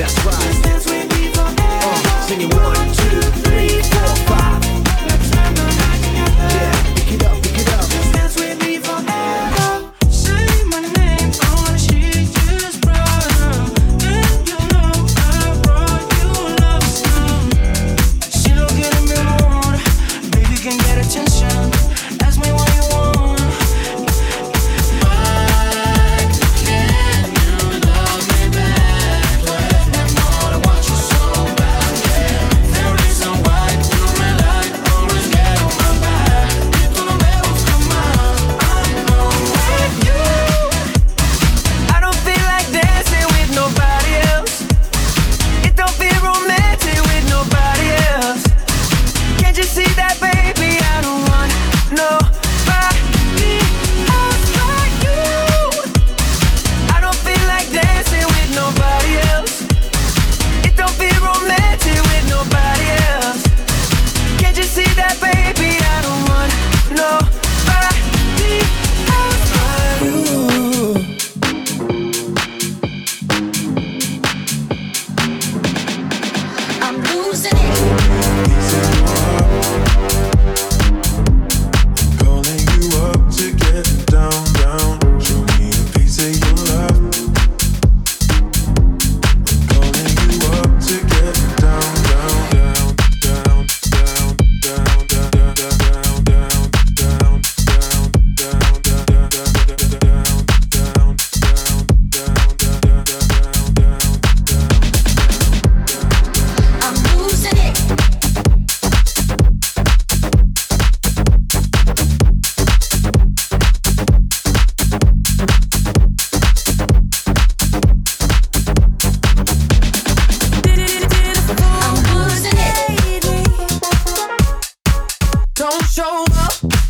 That's right. Dance with me forever. Uh, singing one, two, three, four, five. don't show up.